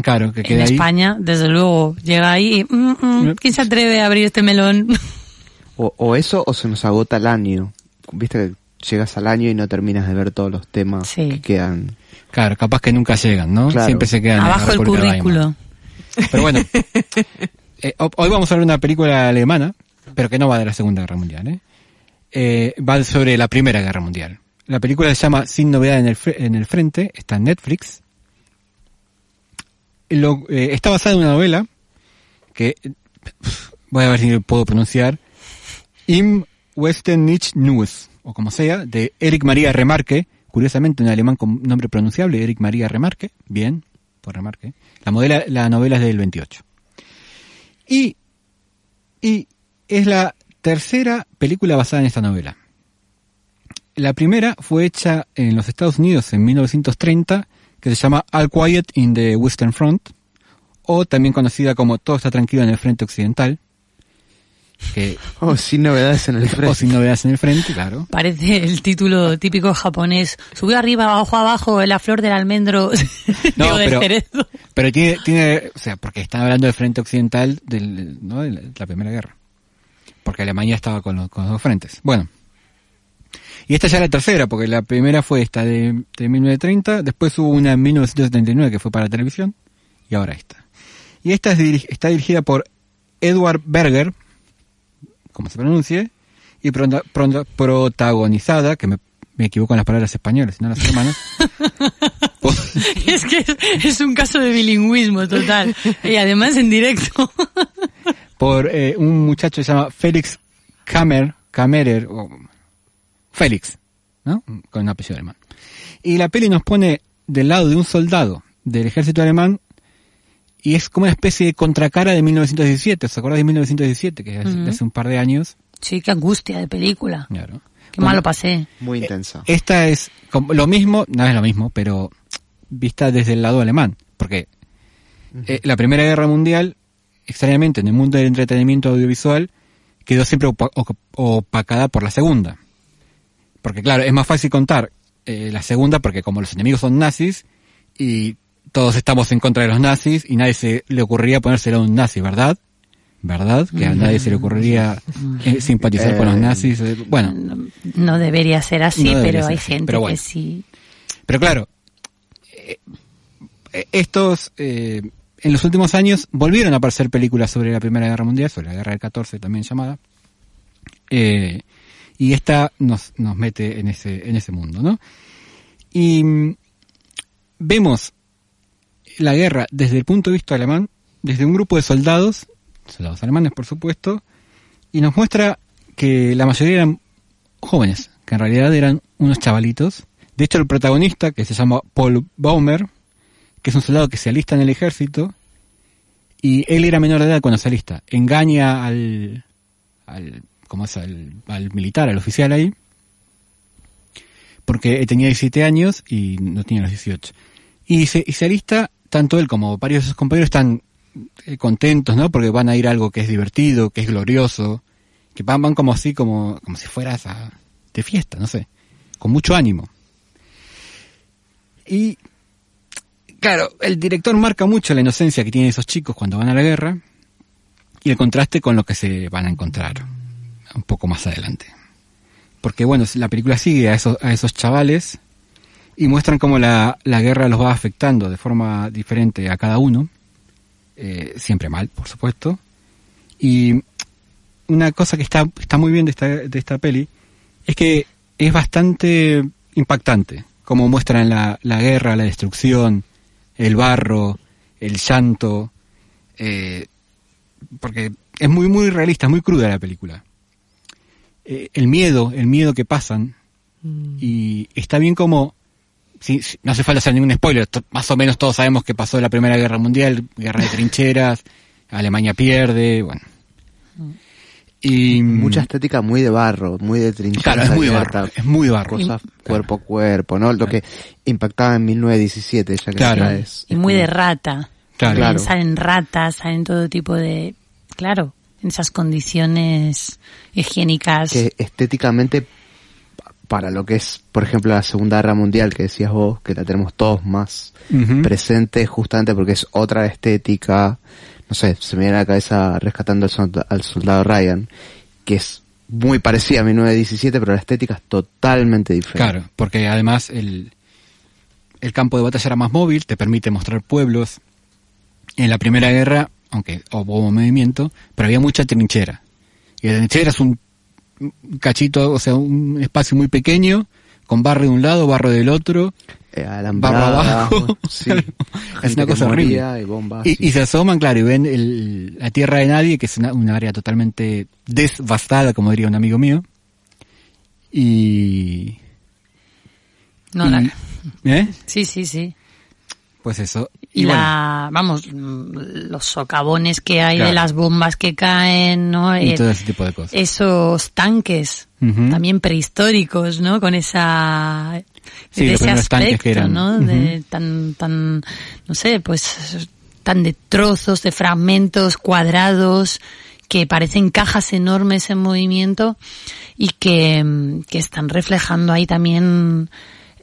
claro, que en queda ahí. España, desde luego, llega ahí y, mm, mm, ¿quién se atreve a abrir este melón? O, o eso o se nos agota el año. Viste que llegas al año y no terminas de ver todos los temas Sí. que quedan. Claro, capaz que nunca llegan, ¿no? Claro. Siempre se quedan en la Abajo el currículo. Pero bueno, eh, ho- hoy vamos a ver una película alemana, pero que no va de la Segunda Guerra Mundial, ¿eh? Eh, va sobre la Primera Guerra Mundial. La película se llama Sin Novedad en el, en el Frente, está en Netflix. Lo- eh, está basada en una novela que, voy a ver si puedo pronunciar, Im Westen nicht News, o como sea, de Eric María Remarque, curiosamente un alemán con nombre pronunciable, Eric María Remarque, bien, por Remarque. La, modela, la novela es del 28. Y, y es la tercera película basada en esta novela. La primera fue hecha en los Estados Unidos en 1930, que se llama All Quiet in the Western Front, o también conocida como Todo está tranquilo en el Frente Occidental, que, Oh, sin novedades en el o frente. sin novedades en el frente, claro. Parece el título típico japonés. Subió arriba, abajo, abajo, en la flor del almendro. No, pero- cerezo. Pero tiene, tiene, o sea, porque están hablando del frente occidental del, ¿no? de la, de la Primera Guerra. Porque Alemania estaba con los, con los dos frentes. Bueno. Y esta ya es la tercera, porque la primera fue esta de, de 1930, después hubo una en 1979 que fue para televisión, y ahora esta. Y esta es está dirigida por Edward Berger, como se pronuncie, y prota- protagonizada, que me, me equivoco en las palabras españolas, no las hermanas, por, Es que es, es un caso de bilingüismo total. Y además en directo. por eh, un muchacho que se llama Félix Kammer, Kammerer, o Félix, ¿no? Con un apellido alemán. Y la peli nos pone del lado de un soldado del ejército alemán y es como una especie de contracara de 1917. ¿Os acordáis de 1917? Que es hace un par de años. Sí, qué angustia de película. Claro. Qué Bueno, malo pasé. Muy intensa. Esta es como lo mismo, no es lo mismo, pero vista desde el lado alemán. Porque eh, la Primera Guerra Mundial, extrañamente, en el mundo del entretenimiento audiovisual, quedó siempre opacada por la Segunda. Porque claro, es más fácil contar eh, la Segunda porque como los enemigos son nazis y todos estamos en contra de los nazis y nadie se le ocurriría ponérselo a un nazi, ¿verdad? ¿Verdad? Que a nadie se le ocurriría eh, simpatizar con los Eh, nazis. Bueno, No debería ser así, No debería pero ser hay así, gente pero bueno. que sí. Pero claro, estos, eh, en los últimos años volvieron a aparecer películas sobre la Primera Guerra Mundial, sobre la Guerra del 14 también llamada, eh, y esta nos, nos mete en ese, en ese mundo, ¿no? Y mm, vemos la guerra desde el punto de vista alemán, desde un grupo de soldados, soldados alemanes por supuesto, y nos muestra que la mayoría eran jóvenes, que en realidad eran unos chavalitos. De hecho, el protagonista, que se llama Paul Baumer, que es un soldado que se alista en el ejército, y él era menor de edad cuando se alista, engaña al, al, ¿cómo es? Al, al militar, al oficial ahí, porque tenía 17 años y no tenía los 18. Y se, y se alista, tanto él como varios de sus compañeros están eh, contentos, ¿no? Porque van a ir a algo que es divertido, que es glorioso, que van, van como así, como, como si fueras a, de fiesta, no sé, con mucho ánimo. Y, claro, el director marca mucho la inocencia que tienen esos chicos cuando van a la guerra y el contraste con lo que se van a encontrar un poco más adelante. Porque, bueno, la película sigue a esos, a esos chavales y muestran cómo la, la guerra los va afectando de forma diferente a cada uno, eh, siempre mal, por supuesto. Y una cosa que está, está muy bien de esta, de esta peli es que es bastante impactante, como muestran la, la guerra, la destrucción, el barro, el llanto, eh, porque es muy, muy realista, muy cruda la película. Eh, el miedo, el miedo que pasan, y está bien como, no hace falta hacer ningún spoiler, to- más o menos todos sabemos que pasó la Primera Guerra Mundial, guerra de trincheras, Alemania pierde, bueno. Y Mucha estética muy de barro, muy de trinchera. Claro, es muy barro, es muy de barro. Cosas Y- cuerpo a cuerpo, ¿no? Lo que impactaba en 1917, ya que Claro. es. Y muy de rata. Claro. Salen ratas, salen todo tipo de... Claro, en esas condiciones higiénicas. que estéticamente pa- para lo que es, por ejemplo, la Segunda Guerra Mundial, que decías vos, que la tenemos todos más Ujú. presente justamente porque es otra estética, no sé, se me viene a la cabeza rescatando al soldado, al soldado Ryan, que es muy parecida a 1917, pero la estética es totalmente diferente. Claro, porque además el, el campo de batalla era más móvil, te permite mostrar pueblos. En la Primera Guerra, aunque hubo movimiento, pero había mucha trinchera. Y la trinchera es un cachito, o sea, un espacio muy pequeño, con barro de un lado, barro del otro, Eh, barro abajo. sí, es una cosa horrible. y bombas, Y, sí. y se asoman, claro, y ven el- la tierra de nadie, que es una, una área totalmente devastada, como diría un amigo mío. Y... No, y- la- ¿eh? Sí, sí, sí. Pues eso. Y, bueno, la, vamos, mm, los socavones que hay Claro. de las bombas que caen, ¿no? y El- todo ese tipo de cosas. esos tanques también prehistóricos, ¿no? Con esa Sí, de ese aspecto, que eran. ¿no? De tan tan no sé, pues tan de trozos, de fragmentos cuadrados que parecen cajas enormes en movimiento y que, mm, que están reflejando ahí también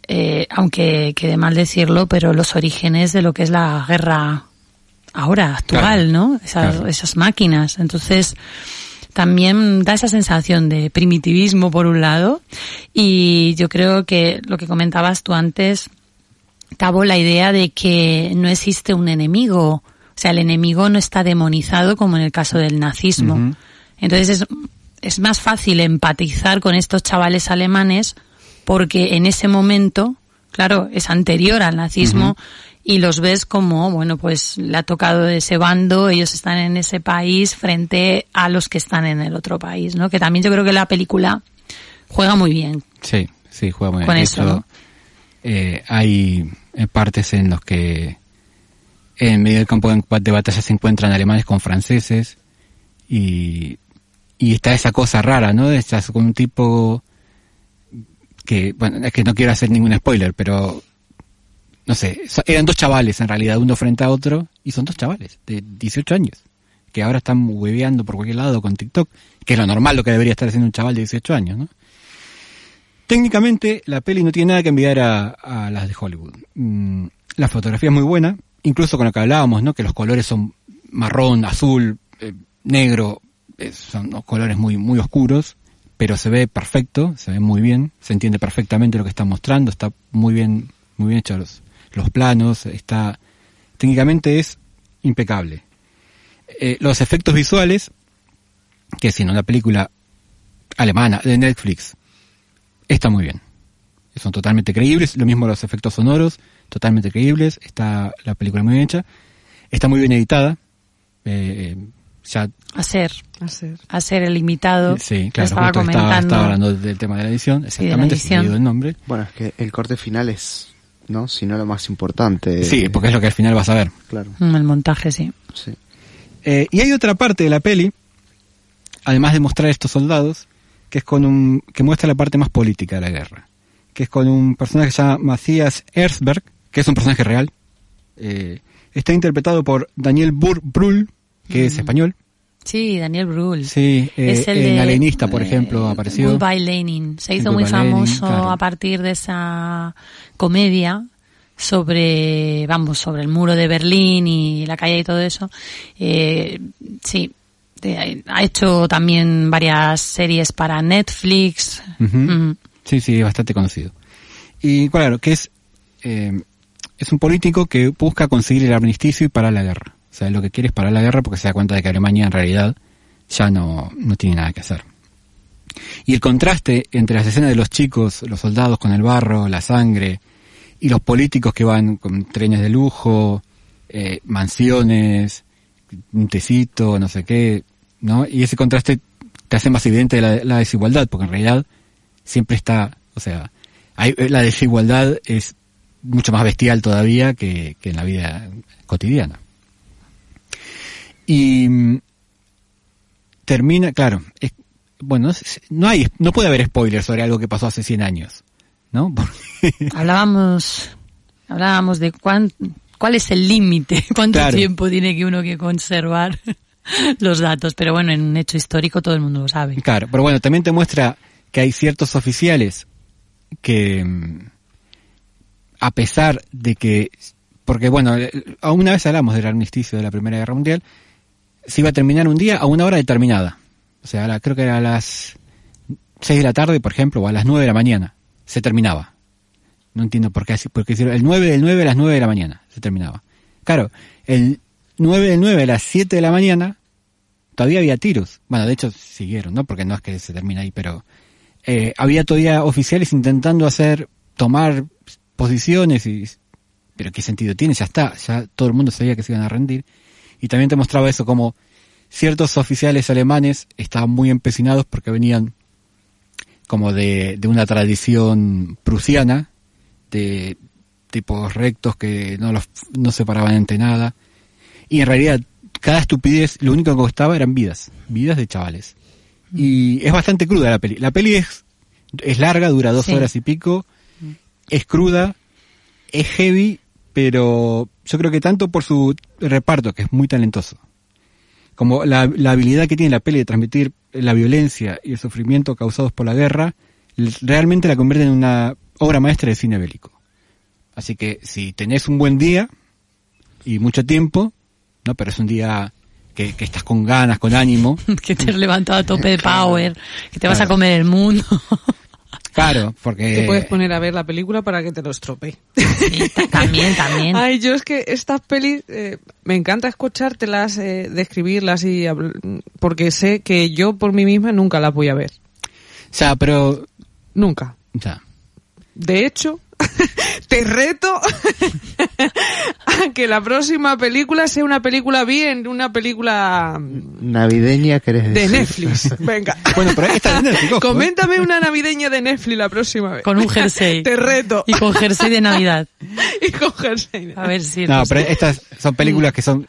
eh, aunque quede mal decirlo, pero los orígenes de lo que es la guerra ahora, actual, Claro, ¿no? Esas, claro. esas máquinas. Entonces, también da esa sensación de primitivismo por un lado y yo creo que lo que comentabas tú antes, Tabo, la idea de que no existe un enemigo, o sea, el enemigo no está demonizado como en el caso del nazismo. Entonces es, es más fácil empatizar con estos chavales alemanes porque en ese momento, claro, es anterior al nazismo y los ves como, bueno, pues le ha tocado de ese bando, ellos están en ese país frente a los que están en el otro país, ¿no? Que también yo creo que la película juega muy bien. Sí, sí, juega muy bien. Con eso, eh, hay eh, partes en los que en medio del campo de batalla se encuentran alemanes con franceses y, y está esa cosa rara, ¿no? Estás con un tipo que, bueno, es que no quiero hacer ningún spoiler, pero no sé, eran dos chavales en realidad, uno frente a otro, y son dos chavales de 18 años, que ahora están hueveando por cualquier lado con TikTok, que es lo normal lo que debería estar haciendo un chaval de 18 años, ¿no? Técnicamente, la peli no tiene nada que enviar a, las de Hollywood. Mm, la fotografía es muy buena, incluso con lo que hablábamos, ¿no? Que los colores son marrón, azul, eh, negro, eh, son colores muy, muy oscuros, pero se ve perfecto, se ve muy bien, se entiende perfectamente lo que está mostrando, está muy bien, muy bien hechos los, los planos, está, técnicamente es impecable. Eh, los efectos visuales, que si no la película alemana de Netflix, está muy bien. Son totalmente creíbles, lo mismo los efectos sonoros, totalmente creíbles, está la película muy bien hecha, está muy bien editada, eh, ya Hacer, Hacer. hacer el imitado. Sí, claro, estaba justo estaba, comentando. estaba hablando del tema de la edición, exactamente, olvidó el nombre. Bueno, es que el corte final es, ¿no? Si no lo más importante. Sí, porque es lo que al final vas a ver. Claro, Mm, El montaje, sí. sí. Eh, y hay otra parte de la peli, además de mostrar estos soldados, que es con un, que muestra la parte más política de la guerra, que es con un personaje que se llama Matthias Erzberg, que es un personaje real. Eh, está interpretado por Daniel Bur Que es español. Sí, Daniel Brühl. Sí, eh, es el en de, Alienista, por ejemplo, eh, apareció. Goodbye Lenin. Se hizo muy Lenin, famoso claro. a partir de esa comedia sobre, vamos, sobre el muro de Berlín y la calle y todo eso. Eh, sí, ha hecho también varias series para Netflix. Mm. Sí, sí, es bastante conocido. Y claro, que es, eh, es un político que busca conseguir el armisticio y parar la guerra. O sea, lo que quiere es parar la guerra porque se da cuenta de que Alemania en realidad ya no, no tiene nada que hacer. Y el contraste entre las escenas de los chicos, los soldados con el barro, la sangre, y los políticos que van con trenes de lujo, eh, mansiones, un tecito, no sé qué, ¿no? Y ese contraste te hace más evidente la, desigualdad, porque en realidad siempre está, o sea, hay, la desigualdad es mucho más bestial todavía que, que en la vida cotidiana. Y mm, termina, claro, es, bueno, no hay, no puede haber spoilers sobre algo que pasó hace 100 años, ¿no? Hablábamos, hablábamos de cuán, cuál es el límite, cuánto Claro. tiempo tiene que uno que conservar los datos. Pero bueno, en un hecho histórico todo el mundo lo sabe. Claro, pero bueno, también te muestra que hay ciertos oficiales que, mm, a pesar de que, porque bueno, eh, una vez hablamos del armisticio de la Primera Guerra Mundial, se iba a terminar un día a una hora determinada. O sea, creo que era a las 6 de la tarde, por ejemplo, o a las 9 de la mañana, se terminaba. No entiendo por qué porque el 9 del 9 a las 9 de la mañana, se terminaba. Claro, el 9 del 9 a las 7 de la mañana, todavía había tiros. Bueno, de hecho siguieron, ¿no? Porque no es que se termina ahí, pero eh, había todavía oficiales intentando hacer, tomar posiciones y, pero qué sentido tiene, ya está, ya todo el mundo sabía que se iban a rendir. Y también te mostraba eso como ciertos oficiales alemanes estaban muy empecinados porque venían como de, de una tradición prusiana, de tipos rectos que no los no se paraban ante nada. Y en realidad, cada estupidez, lo único que costaba eran vidas, vidas de chavales. Y es bastante cruda la peli. La peli es, es larga, dura dos Sí. horas y pico, es cruda, es heavy, pero yo creo que tanto por su reparto, que es muy talentoso, como la, la habilidad que tiene la peli de transmitir la violencia y el sufrimiento causados por la guerra, realmente la convierte en una obra maestra de cine bélico. Así que si tenés un buen día y mucho tiempo, no, pero es un día que, que estás con ganas, con ánimo, que te has levantado a tope de power, que te vas a comer el mundo. Claro, porque... Te puedes poner a ver la película para que te lo estropee. También, también. Ay, yo es que estas pelis eh, me encanta escuchártelas, eh, describirlas y porque sé que yo por mí misma nunca las voy a ver. O sea, pero... Nunca. O sea, De hecho, te reto a que la próxima película sea una película bien, una película Navideña, ¿querés de decir? Netflix. Venga. bueno, pero esta es de Netflix, ojo, ¿eh? Coméntame una navideña de Netflix la próxima vez. Con un jersey. Te reto. Y con jersey de Navidad. Y con jersey. A ver si... No, pero estas son películas que son...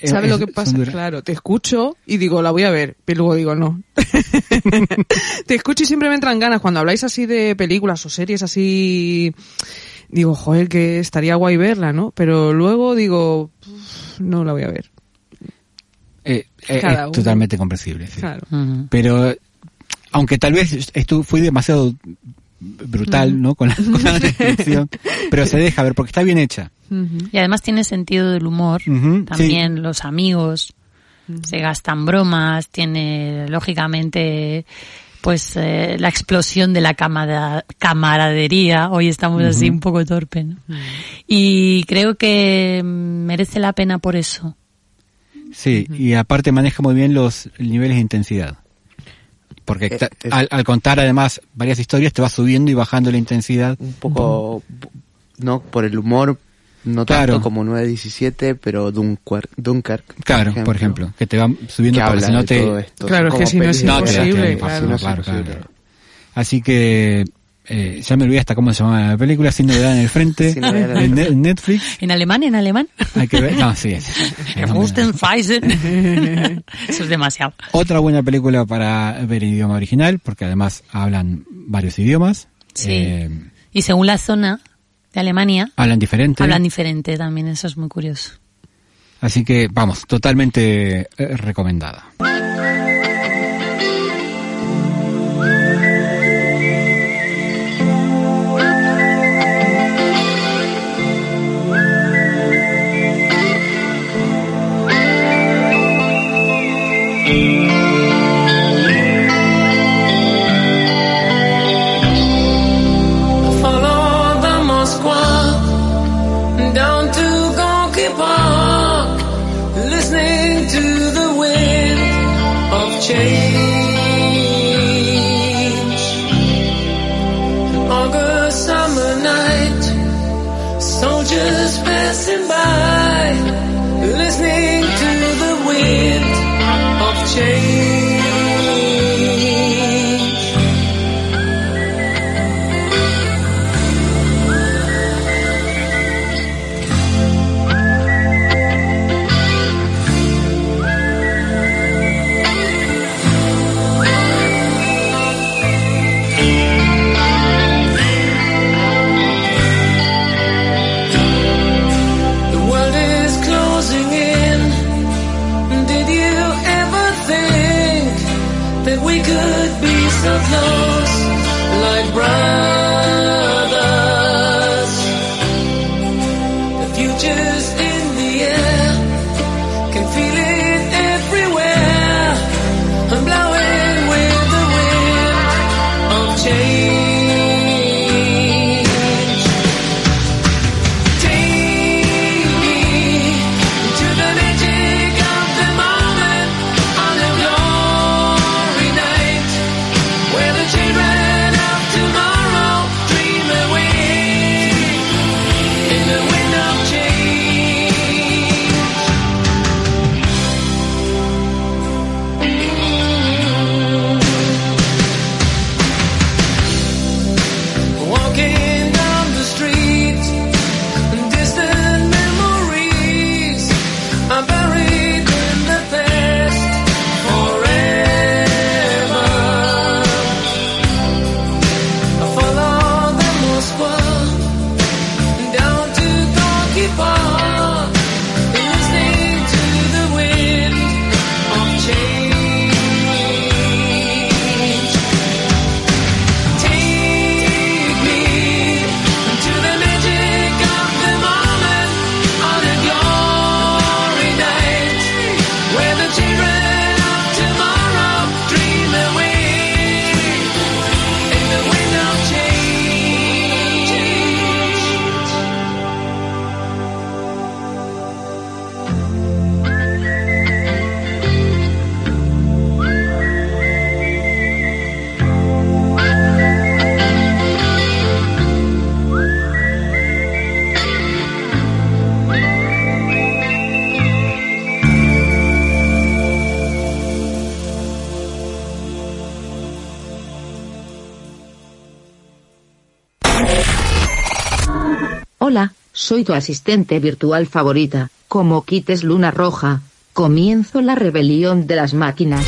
eh, ¿Sabes lo es- que pasa? Claro, te escucho y digo, la voy a ver, pero luego digo, no. te escucho y siempre me entran ganas. Cuando habláis así de películas o series así, digo, joder, que estaría guay verla, ¿no? Pero luego digo, "Uf, no la voy a ver. Eh, eh, es totalmente comprensible. sí. Claro. Pero, aunque tal vez esto fui demasiado brutal, ¿no? Con la, con la descripción, pero se deja ver porque está bien hecha. Y además tiene sentido del humor. También los amigos se gastan bromas, tiene lógicamente pues eh, la explosión de la camada- camaradería. Hoy estamos así un poco torpe, ¿no? Y creo que mm, merece la pena por eso. Sí, y aparte maneja muy bien los niveles de intensidad. Porque Eh, ta- al, al contar además varias historias te va subiendo y bajando la intensidad. Un poco, no por el humor, no Claro. tanto como 917, pero Dunkirk, Dunkirk Claro, por ejemplo, que te va subiendo para todo esto. Claro, es que si no es No, imposible, Si no. Así que eh, ya me olvidé hasta cómo se llamaba la película, sin novedad en el frente, en Netflix. ¿En alemán? ¿En alemán? Hay que ver, no, sí, es. Eso es demasiado. Otra buena película para ver en idioma original, porque además hablan varios idiomas. Sí. Eh, Y según la zona de Alemania, hablan diferente. hablan diferente también. Eso es muy curioso. Así que, vamos, totalmente eh, recomendada. Follow Hola, soy tu asistente virtual favorita. Como quites luna roja, comienzo la rebelión de las máquinas.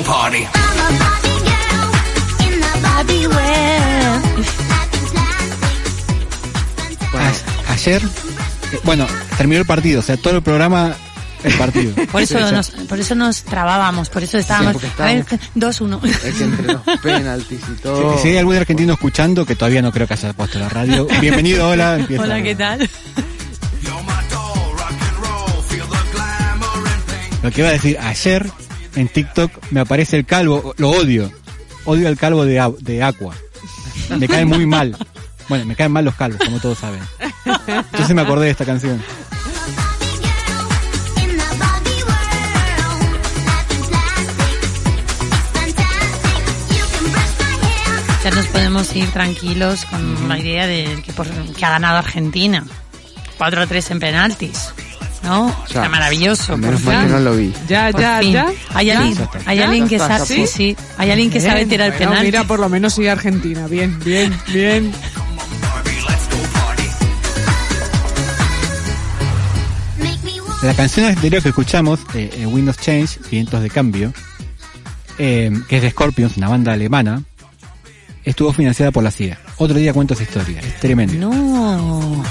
In plastic, A- ayer, bueno, terminó el partido, o sea, todo el programa, el partido. Por eso, Sí, nos, por eso nos trabábamos, por eso estábamos... porque a ver, estábamos- 2-1. Es que entre los penaltis y todo. Si, si hay algún argentino escuchando, que todavía no creo que haya puesto la radio, bienvenido, hola. empieza. Hola, ¿qué tal? Lo que iba a decir, ayer en TikTok me aparece el calvo, lo odio, odio al calvo de, de Aqua. Me caen muy mal. Bueno, me caen mal los calvos, como todos saben. Entonces me acordé de esta canción. Ya nos podemos ir tranquilos con la idea de que, por- que ha ganado Argentina. 4-3 en penaltis. ¿No? Ya. Está maravilloso. Menos mal que no lo vi. Ya, Por ya, fin. ya. Hay alguien, hay alguien que sabe, ¿Ya sí, sí. Hay alguien que sabe tirar bueno, penalti. Mira, por lo menos sigue Argentina. Bien, bien, bien. La canción anterior que escuchamos, eh, eh, Windows Change, Vientos de Cambio, eh, que es de Scorpions, una banda alemana, estuvo financiada por la CIA. Otro día cuento esa historia, es tremendo. No.